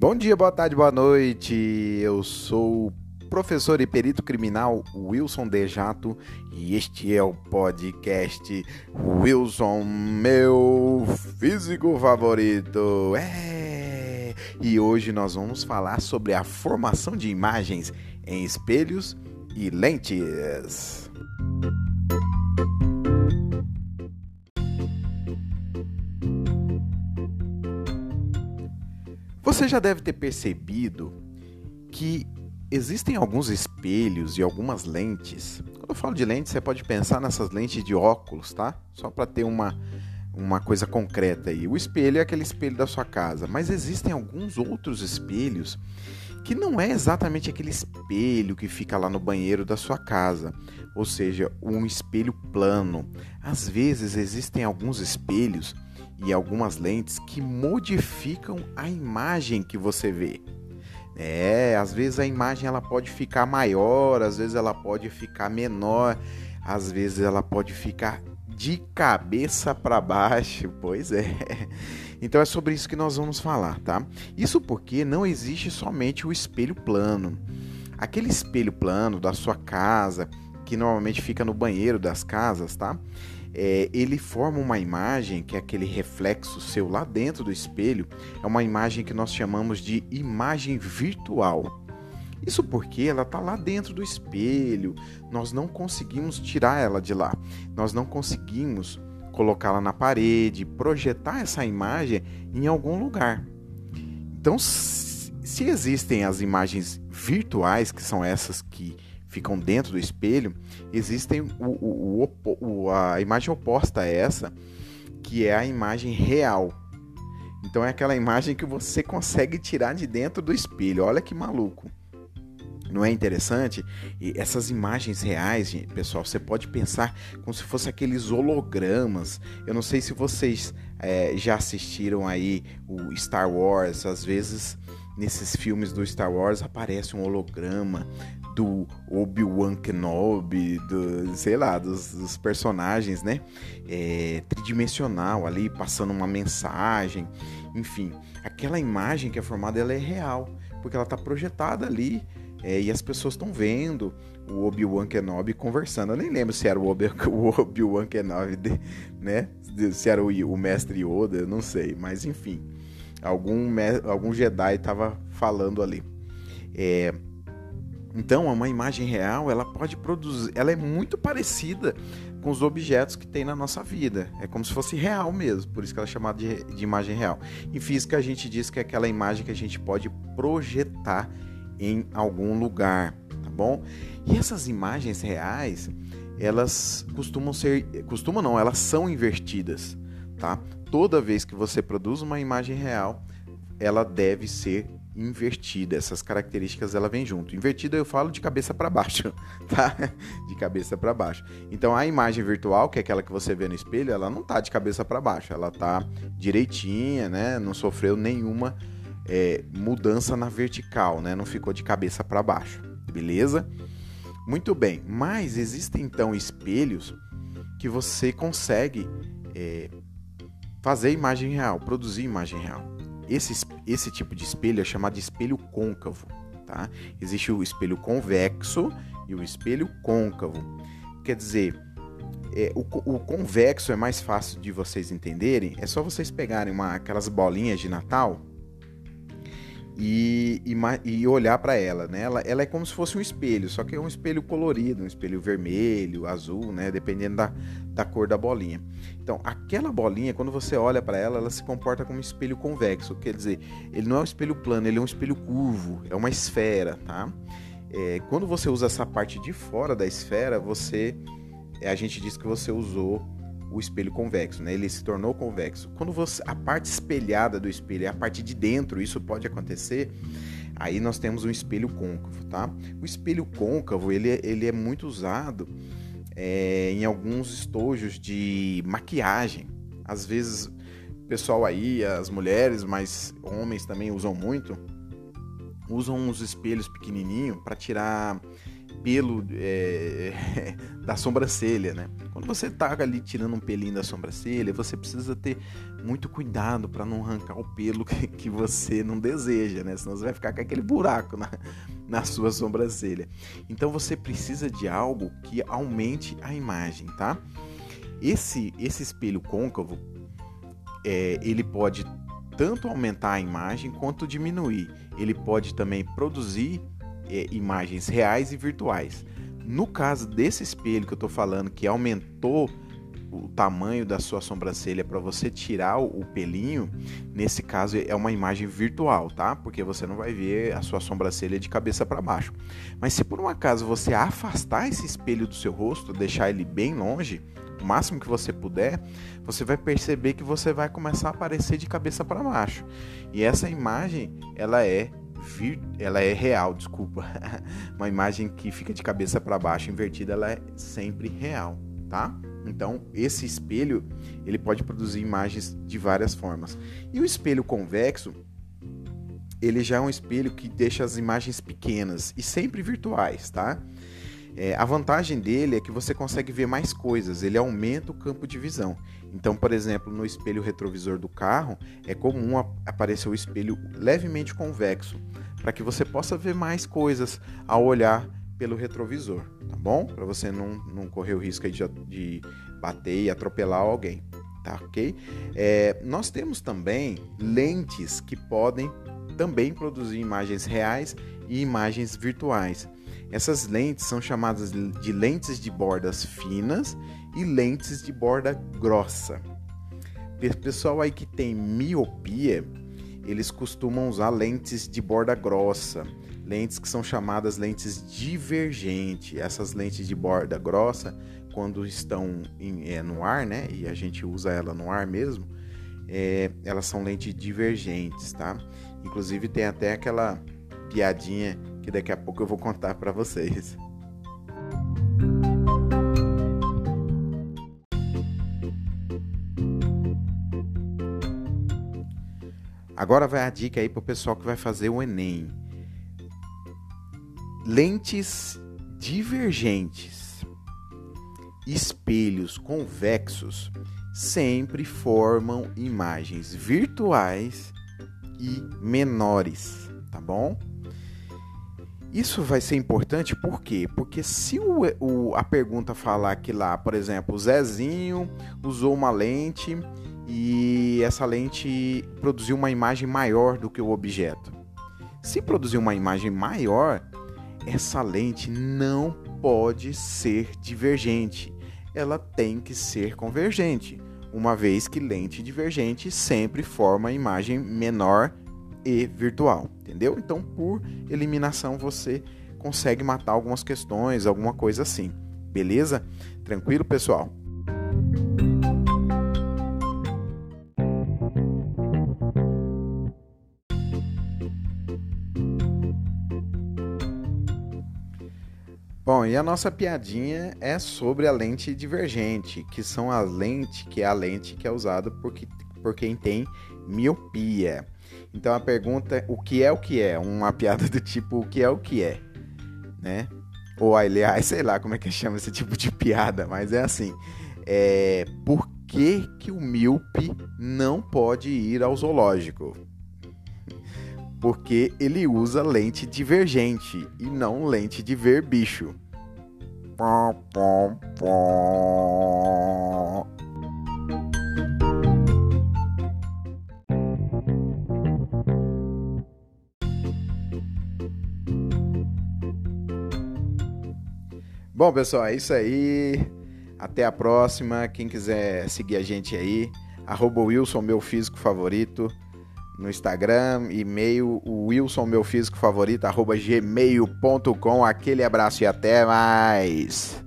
Bom dia, boa tarde, boa noite. Eu sou o professor e perito criminal Wilson Dejato e este é o podcast Wilson, meu físico favorito. É! E hoje nós vamos falar sobre a formação de imagens em espelhos e lentes. Você já deve ter percebido que existem alguns espelhos e algumas lentes. Quando eu falo de lentes, você pode pensar nessas lentes de óculos, tá? Só para ter uma, uma coisa concreta aí. O espelho é aquele espelho da sua casa, mas existem alguns outros espelhos que não é exatamente aquele espelho que fica lá no banheiro da sua casa, ou seja, um espelho plano. Às vezes existem alguns espelhos e algumas lentes que modificam a imagem que você vê. É, às vezes a imagem ela pode ficar maior, às vezes ela pode ficar menor, às vezes ela pode ficar de cabeça para baixo. Pois é. Então é sobre isso que nós vamos falar, tá? Isso porque não existe somente o espelho plano. Aquele espelho plano da sua casa, que normalmente fica no banheiro das casas, tá? É, ele forma uma imagem, que é aquele reflexo seu lá dentro do espelho, é uma imagem que nós chamamos de imagem virtual. Isso porque ela está lá dentro do espelho, nós não conseguimos tirar ela de lá, nós não conseguimos colocá-la na parede, projetar essa imagem em algum lugar. Então, se existem as imagens virtuais, que são essas que ficam dentro do espelho, existem o, o, o, a imagem oposta a essa, que é a imagem real. Então é aquela imagem que você consegue tirar de dentro do espelho. Olha que maluco. Não é interessante? E essas imagens reais, pessoal, você pode pensar como se fosse aqueles hologramas. Eu não sei se vocês é, já assistiram aí o Star Wars. Às vezes, nesses filmes do Star Wars aparece um holograma do Obi-Wan Kenobi, do, sei lá, dos, dos personagens, né? É, tridimensional ali, passando uma mensagem, enfim. Aquela imagem que é formada, ela é real, porque ela está projetada ali é, e as pessoas estão vendo o Obi-Wan Kenobi conversando. Eu nem lembro se era o Obi-Wan Kenobi, né? Se era o, o mestre Yoda, eu não sei, mas enfim. Algum, algum Jedi estava falando ali. É, então, uma imagem real, ela pode produzir, ela é muito parecida com os objetos que tem na nossa vida. É como se fosse real mesmo, por isso que ela é chamada de, de imagem real. Em física, a gente diz que é aquela imagem que a gente pode projetar em algum lugar, tá bom? E essas imagens reais, elas costumam ser, costumam não, elas são invertidas, tá? Toda vez que você produz uma imagem real, ela deve ser invertida. Essas características ela vem junto. Invertida eu falo de cabeça para baixo, tá? De cabeça para baixo. Então a imagem virtual, que é aquela que você vê no espelho, ela não tá de cabeça para baixo, ela tá direitinha, né? Não sofreu nenhuma é, mudança na vertical, né? Não ficou de cabeça para baixo, beleza? Muito bem. Mas existem então espelhos que você consegue é, fazer imagem real, produzir imagem real. Esse, esse tipo de espelho é chamado de espelho côncavo. Tá? Existe o espelho convexo e o espelho côncavo. Quer dizer, é, o, o, convexo é mais fácil de vocês entenderem. É só vocês pegarem uma, aquelas bolinhas de Natal e, e, e olhar para ela, né? Ela, ela, é como se fosse um espelho, só que é um espelho colorido, um espelho vermelho, azul, né? Dependendo da, da cor da bolinha. Então, aquela bolinha, quando você olha para ela, ela se comporta como um espelho convexo, quer dizer, ele não é um espelho plano, ele é um espelho curvo, é uma esfera, tá? É, quando você usa essa parte de fora da esfera, você, a gente diz que você usou o espelho convexo, né? Ele se tornou convexo. Quando você a parte espelhada do espelho é a parte de dentro, isso pode acontecer. Aí nós temos um espelho côncavo, tá? O espelho côncavo ele, ele é muito usado é, em alguns estojos de maquiagem. Às vezes o pessoal aí, as mulheres, mas homens também usam muito, usam uns espelhos pequenininhos para tirar pelo é, da sobrancelha, né? Quando você está ali tirando um pelinho da sobrancelha, você precisa ter muito cuidado para não arrancar o pelo que, que, você não deseja, né? Senão você vai ficar com aquele buraco na, na sua sobrancelha. Então você precisa de algo que aumente a imagem, tá? Esse, esse espelho côncavo, é, ele pode tanto aumentar a imagem quanto diminuir. Ele pode também produzir é, imagens reais e virtuais. No caso desse espelho que eu estou falando, que aumentou o tamanho da sua sobrancelha para você tirar o pelinho, nesse caso é uma imagem virtual, tá? Porque você não vai ver a sua sobrancelha de cabeça para baixo. Mas se por um acaso você afastar esse espelho do seu rosto, deixar ele bem longe, o máximo que você puder, você vai perceber que você vai começar a aparecer de cabeça para baixo. E essa imagem, ela é vir, ela é real, desculpa. Uma imagem que fica de cabeça para baixo invertida, ela é sempre real, tá? Então, esse espelho, ele pode produzir imagens de várias formas. E o espelho convexo, ele já é um espelho que deixa as imagens pequenas e sempre virtuais, tá? É, a vantagem dele é que você consegue ver mais coisas, ele aumenta o campo de visão. Então, por exemplo, no espelho retrovisor do carro, é comum aparecer o espelho levemente convexo, para que você possa ver mais coisas ao olhar pelo retrovisor, tá bom? Para você não, não correr o risco de, de bater e atropelar alguém, tá ok? É, nós temos também lentes que podem também produzir imagens reais e imagens virtuais. Essas lentes são chamadas de lentes de bordas finas e lentes de borda grossa. Pessoal aí que tem miopia, eles costumam usar lentes de borda grossa, lentes que são chamadas lentes divergentes. Essas lentes de borda grossa, quando estão em, é, no ar, né, e a gente usa ela no ar mesmo, é, elas são lentes divergentes, tá? Inclusive tem até aquela piadinha que daqui a pouco eu vou contar para vocês. Agora vai a dica aí para o pessoal que vai fazer o Enem. Lentes divergentes, espelhos convexos sempre formam imagens virtuais e menores, tá bom? Isso vai ser importante por quê? Porque se o, o, a pergunta falar que lá, por exemplo, o Zezinho usou uma lente e essa lente produziu uma imagem maior do que o objeto. Se produzir uma imagem maior, essa lente não pode ser divergente. Ela tem que ser convergente, uma vez que lente divergente sempre forma imagem menor e virtual, entendeu? Então, por eliminação, você consegue matar algumas questões, alguma coisa assim. Beleza? Tranquilo, pessoal? Bom, e a nossa piadinha é sobre a lente divergente, que são a lente, que é a lente que é usada por, por quem tem miopia. Então a pergunta é: o que é o que é? Uma piada do tipo: o que é o que é? Né? Ou aliás, sei lá como é que chama esse tipo de piada, mas é assim: é, por que, que o míope não pode ir ao zoológico? Porque ele usa lente divergente e não lente de ver bicho. Pom, pom, pom. Bom, pessoal, é isso aí. Até a próxima. Quem quiser seguir a gente aí, arroba Wilson, meu físico favorito, no Instagram, e-mail, Wilson, meu físico favorito, arroba gmail.com. Aquele abraço e até mais.